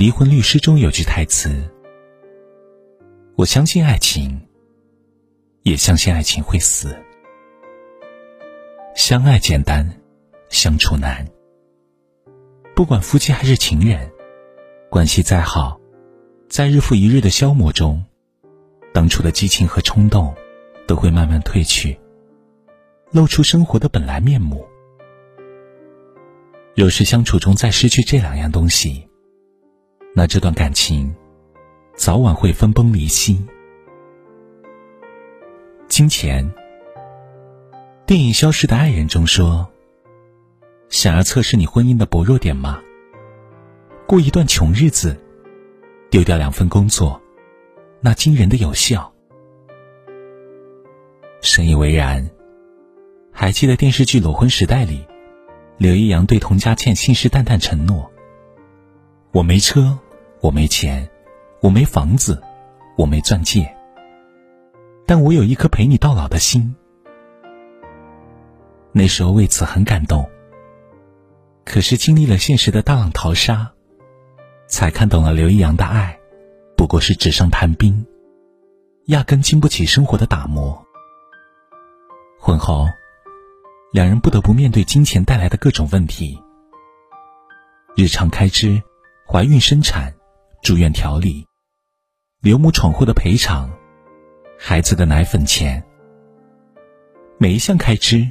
离婚律师》中有句台词：“我相信爱情，也相信爱情会死。相爱简单，相处难。不管夫妻还是情人，关系再好，在日复一日的消磨中，当初的激情和冲动都会慢慢褪去，露出生活的本来面目。若是相处中再失去这两样东西，那这段感情，早晚会分崩离析。金钱。电影《消失的爱人》中说：“想要测试你婚姻的薄弱点吗？过一段穷日子，丢掉两份工作，那惊人的有效。”深以为然。还记得电视剧《裸婚时代》里，刘一阳对童佳倩信誓旦旦承诺。我没车，我没钱，我没房子，我没钻戒，但我有一颗陪你到老的心。那时候为此很感动。可是经历了现实的大浪淘沙，才看懂了刘易阳的爱，不过是纸上谈兵，压根经不起生活的打磨。婚后，两人不得不面对金钱带来的各种问题，日常开支。怀孕、生产、住院调理、刘母闯祸的赔偿、孩子的奶粉钱，每一项开支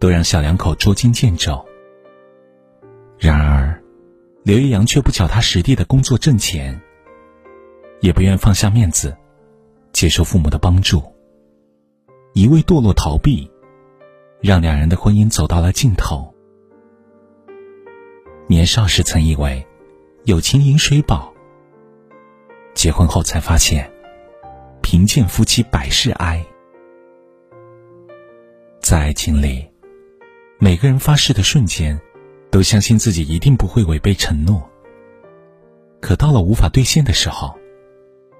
都让小两口捉襟见肘。然而，刘一阳却不脚踏实地的工作挣钱，也不愿放下面子，接受父母的帮助，一味堕落逃避，让两人的婚姻走到了尽头。年少时曾以为。有情饮水饱。结婚后才发现，贫贱夫妻百事哀。在爱情里，每个人发誓的瞬间，都相信自己一定不会违背承诺。可到了无法兑现的时候，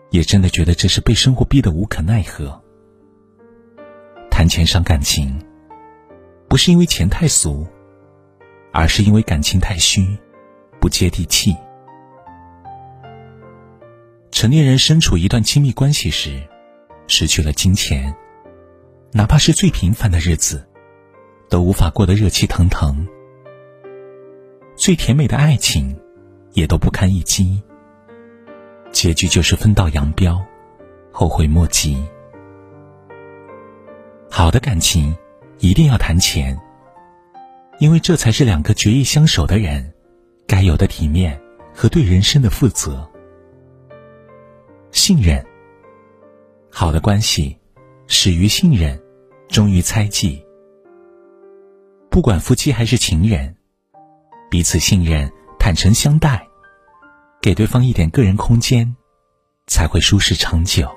也真的觉得这是被生活逼得无可奈何。谈钱伤感情，不是因为钱太俗，而是因为感情太虚，不接地气。成年人身处一段亲密关系时，失去了金钱，哪怕是最平凡的日子，都无法过得热气腾腾。最甜美的爱情，也都不堪一击。结局就是分道扬镳，后悔莫及。好的感情，一定要谈钱，因为这才是两个决意相守的人，该有的体面和对人生的负责。信任，好的关系始于信任，终于猜忌。不管夫妻还是情人，彼此信任、坦诚相待，给对方一点个人空间，才会舒适长久。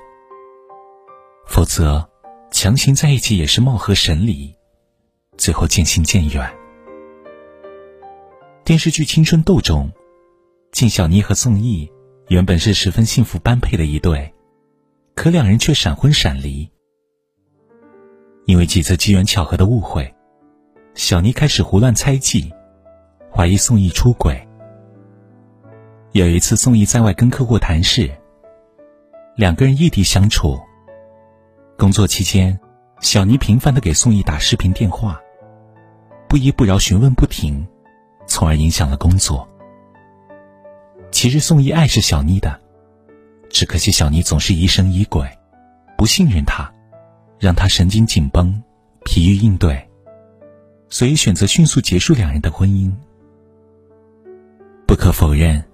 否则，强行在一起也是貌合神离，最后渐行渐远。电视剧《青春痘》中，靳小妮和宋轶。原本是十分幸福般配的一对，可两人却闪婚闪离。因为几次机缘巧合的误会，小妮开始胡乱猜忌，怀疑宋轶出轨。有一次，宋轶在外跟客户谈事，两个人异地相处。工作期间，小妮频繁的给宋轶打视频电话，不依不饶询问不停，从而影响了工作。其实宋轶爱是小妮的，只可惜小妮总是疑神疑鬼，不信任他，让他神经紧绷，疲于应对，所以选择迅速结束两人的婚姻。不可否认，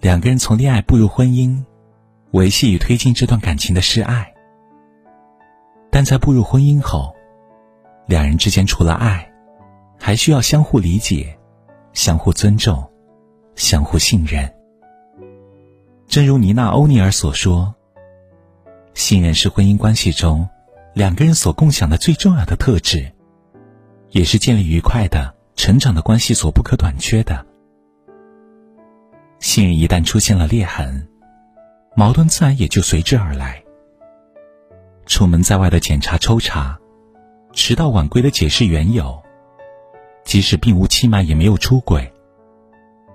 两个人从恋爱步入婚姻，维系与推进这段感情的是爱。但在步入婚姻后，两人之间除了爱，还需要相互理解，相互尊重。相互信任。正如妮娜·欧尼尔所说：“信任是婚姻关系中两个人所共享的最重要的特质，也是建立愉快的、成长的关系所不可短缺的。信任一旦出现了裂痕，矛盾自然也就随之而来。出门在外的检查抽查，迟到晚归的解释缘由，即使并无欺瞒，也没有出轨。”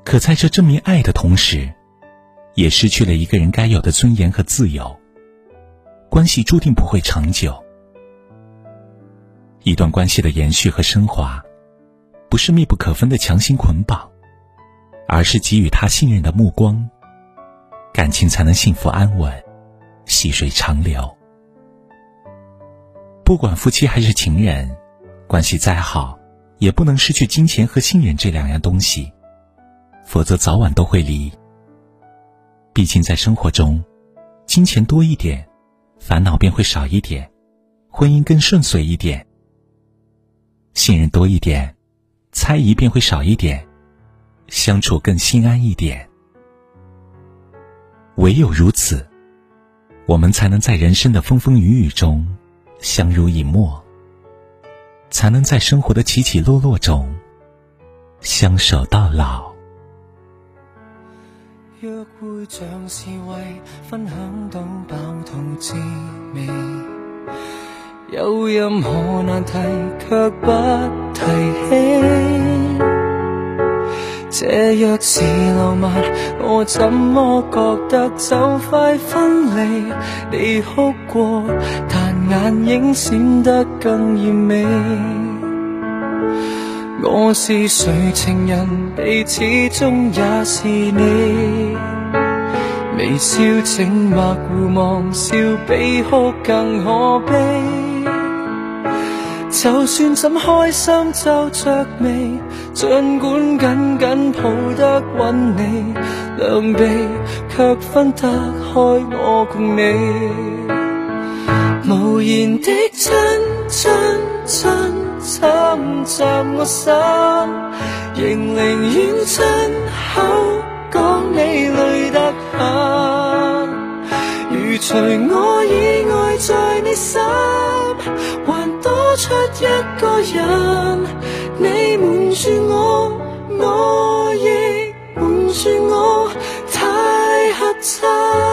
可在这证明爱的同时，也失去了一个人该有的尊严和自由。关系注定不会长久。一段关系的延续和升华，不是密不可分的强行捆绑，而是给予他信任的目光，感情才能幸福安稳，细水长流。不管夫妻还是情人，关系再好，也不能失去金钱和信任这两样东西，否则早晚都会离。毕竟在生活中，金钱多一点。烦恼便会少一点，婚姻更顺遂一点，信任多一点，猜疑便会少一点，相处更心安一点。唯有如此，我们才能在人生的风风雨雨中相濡以沫，才能在生活的起起落落中相守到老。约会像是为分享到饱肚滋味，有任何难题却不提起。这若是浪漫，我怎么觉得就快分离？你哭过，但眼影闪得更艳美。我是谁情人，你始终也是你。微笑静默互望，笑比哭更可悲。就算怎开心皱着眉，尽管紧紧抱得稳你，两臂却分得开我共你。无言的亲我心，仍宁愿亲口讲你累得很。如除我以外在你心，还多出一个人，你瞒住我，我亦瞒住我，太合衬。